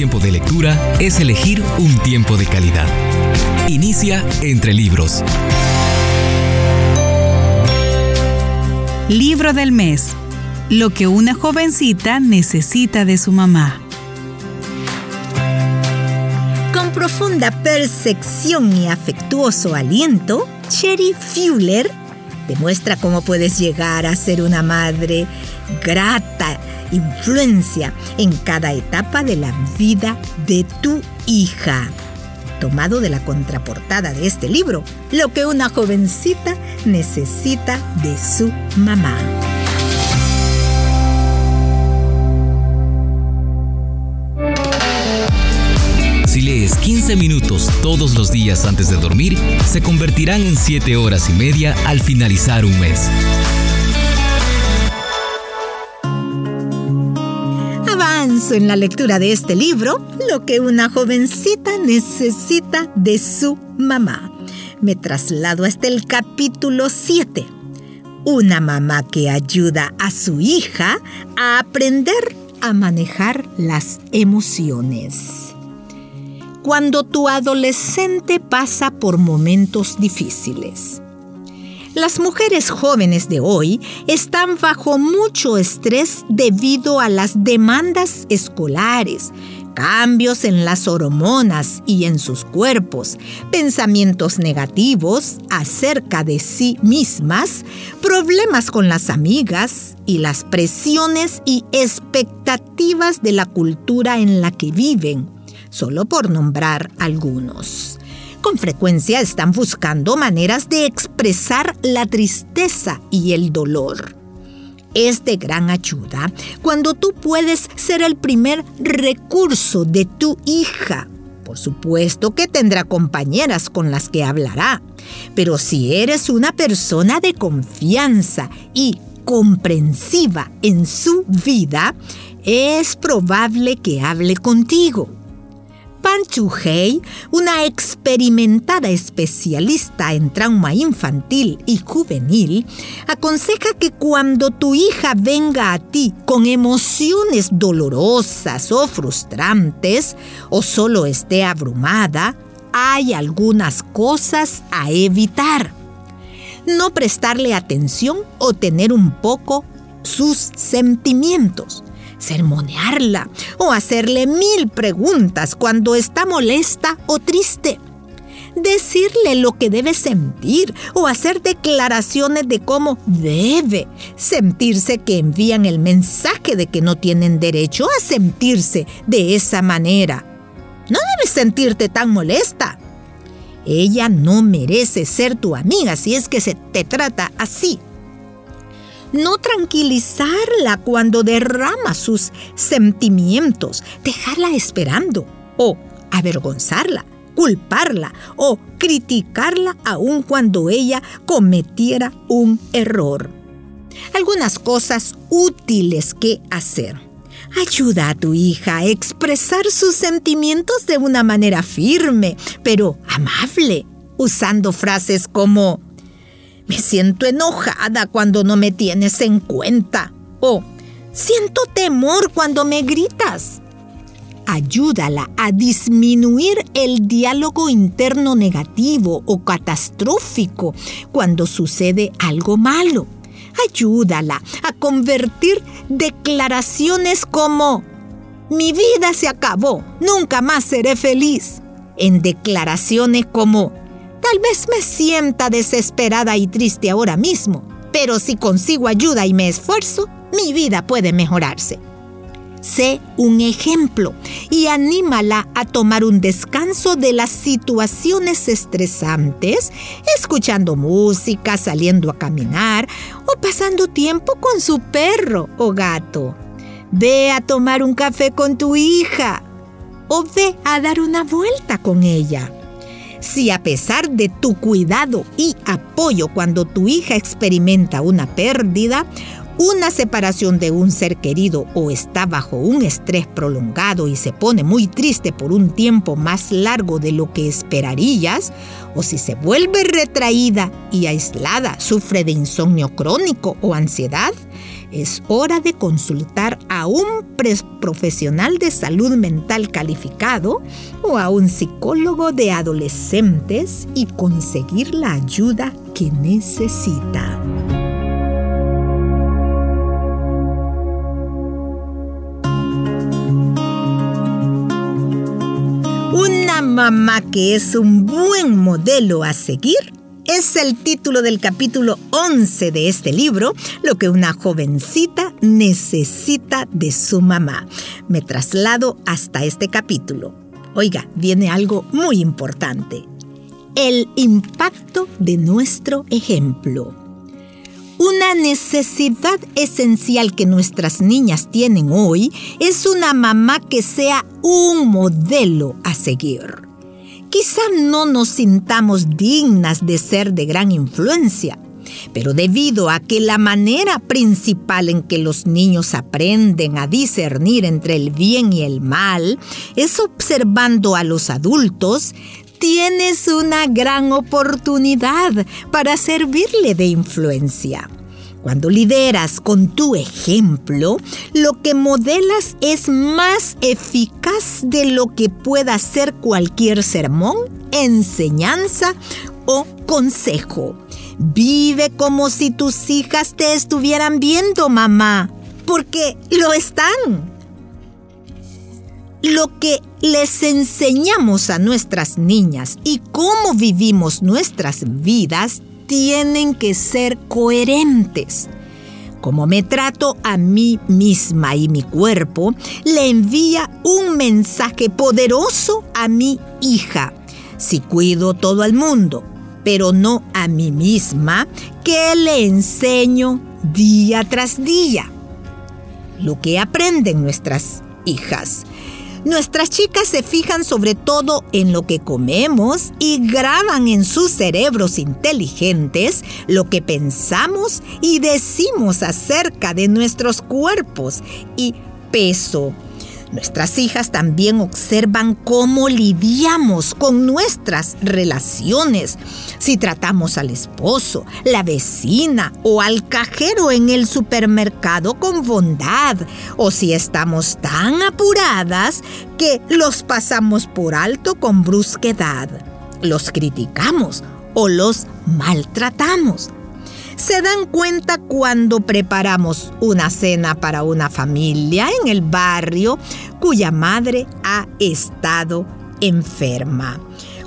tiempo de lectura es elegir un tiempo de calidad. Inicia entre libros. Libro del mes. Lo que una jovencita necesita de su mamá. Con profunda percepción y afectuoso aliento, Cherry Fuller demuestra cómo puedes llegar a ser una madre grata influencia en cada etapa de la vida de tu hija. Tomado de la contraportada de este libro, lo que una jovencita necesita de su mamá. Si lees 15 minutos todos los días antes de dormir, se convertirán en 7 horas y media al finalizar un mes. En la lectura de este libro, lo que una jovencita necesita de su mamá. Me traslado hasta el capítulo 7. Una mamá que ayuda a su hija a aprender a manejar las emociones. Cuando tu adolescente pasa por momentos difíciles. Las mujeres jóvenes de hoy están bajo mucho estrés debido a las demandas escolares, cambios en las hormonas y en sus cuerpos, pensamientos negativos acerca de sí mismas, problemas con las amigas y las presiones y expectativas de la cultura en la que viven, solo por nombrar algunos con frecuencia están buscando maneras de expresar la tristeza y el dolor. Es de gran ayuda cuando tú puedes ser el primer recurso de tu hija. Por supuesto que tendrá compañeras con las que hablará, pero si eres una persona de confianza y comprensiva en su vida, es probable que hable contigo. Pan Chu-hei, una experimentada especialista en trauma infantil y juvenil, aconseja que cuando tu hija venga a ti con emociones dolorosas o frustrantes, o solo esté abrumada, hay algunas cosas a evitar. No prestarle atención o tener un poco sus sentimientos sermonearla o hacerle mil preguntas cuando está molesta o triste. Decirle lo que debe sentir o hacer declaraciones de cómo debe sentirse que envían el mensaje de que no tienen derecho a sentirse de esa manera. No debes sentirte tan molesta. Ella no merece ser tu amiga si es que se te trata así no tranquilizarla cuando derrama sus sentimientos, dejarla esperando o avergonzarla, culparla o criticarla aun cuando ella cometiera un error. Algunas cosas útiles que hacer. Ayuda a tu hija a expresar sus sentimientos de una manera firme, pero amable, usando frases como me siento enojada cuando no me tienes en cuenta. O siento temor cuando me gritas. Ayúdala a disminuir el diálogo interno negativo o catastrófico cuando sucede algo malo. Ayúdala a convertir declaraciones como mi vida se acabó, nunca más seré feliz, en declaraciones como Tal vez me sienta desesperada y triste ahora mismo, pero si consigo ayuda y me esfuerzo, mi vida puede mejorarse. Sé un ejemplo y anímala a tomar un descanso de las situaciones estresantes, escuchando música, saliendo a caminar o pasando tiempo con su perro o gato. Ve a tomar un café con tu hija o ve a dar una vuelta con ella. Si a pesar de tu cuidado y apoyo cuando tu hija experimenta una pérdida, una separación de un ser querido o está bajo un estrés prolongado y se pone muy triste por un tiempo más largo de lo que esperarías, o si se vuelve retraída y aislada, sufre de insomnio crónico o ansiedad, Es hora de consultar a un profesional de salud mental calificado o a un psicólogo de adolescentes y conseguir la ayuda que necesita. Una mamá que es un buen modelo a seguir es el título del capítulo 11 de este libro, Lo que una jovencita necesita de su mamá. Me traslado hasta este capítulo. Oiga, viene algo muy importante. El impacto de nuestro ejemplo. Una necesidad esencial que nuestras niñas tienen hoy es una mamá que sea un modelo a seguir. Quizá no nos sintamos dignas de ser de gran influencia, pero debido a que la manera principal en que los niños aprenden a discernir entre el bien y el mal es observando a los adultos, tienes una gran oportunidad para servirle de influencia. Cuando lideras con tu ejemplo, lo que modelas es más eficaz de lo que pueda ser cualquier sermón, enseñanza o consejo. Vive como si tus hijas te estuvieran viendo, mamá, porque lo están. Lo que les enseñamos a nuestras niñas y cómo vivimos nuestras vidas tienen que ser coherentes. Como me trato a mí misma y mi cuerpo, le envía un mensaje poderoso a mi hija. Si cuido todo al mundo, pero no a mí misma, ¿qué le enseño día tras día? Lo que aprenden nuestras hijas Nuestras chicas se fijan sobre todo en lo que comemos y graban en sus cerebros inteligentes lo que pensamos y decimos acerca de nuestros cuerpos y peso, Nuestras hijas también observan cómo lidiamos con nuestras relaciones. Si tratamos al esposo, la vecina o al cajero en el supermercado con bondad, o si estamos tan apuradas que los pasamos por alto con brusquedad. Los criticamos o los maltratamos se dan cuenta cuando preparamos una cena para una familia en el barrio cuya madre ha estado enferma.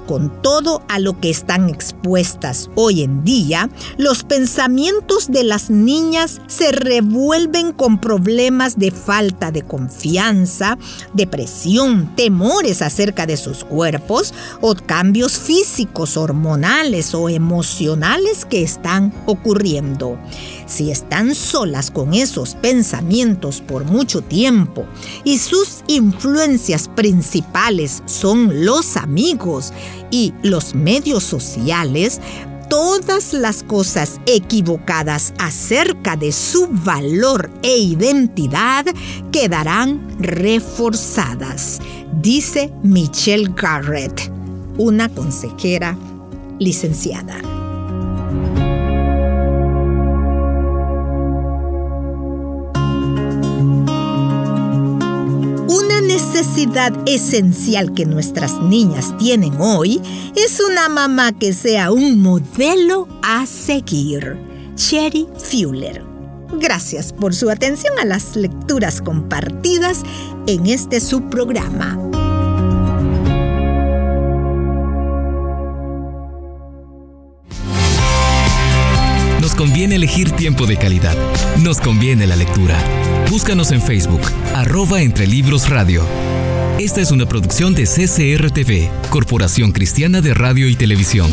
Con todo a lo que están expuestas hoy en día, los pensamientos de las niñas se revuelven con problemas de falta de confianza, depresión, temores acerca de sus cuerpos o cambios físicos, hormonales o emocionales que están ocurriendo. Si están solas con esos pensamientos por mucho tiempo y sus influencias principales son los amigos y los medios sociales, todas las cosas equivocadas acerca de su valor e identidad quedarán reforzadas, dice Michelle Garrett, una consejera licenciada. Necesidad esencial que nuestras niñas tienen hoy es una mamá que sea un modelo a seguir. Cherry Fuller. Gracias por su atención a las lecturas compartidas en este subprograma. Nos conviene elegir tiempo de calidad. Nos conviene la lectura. Búscanos en Facebook, arroba Entre Libros Radio. Esta es una producción de CCRTV, Corporación Cristiana de Radio y Televisión.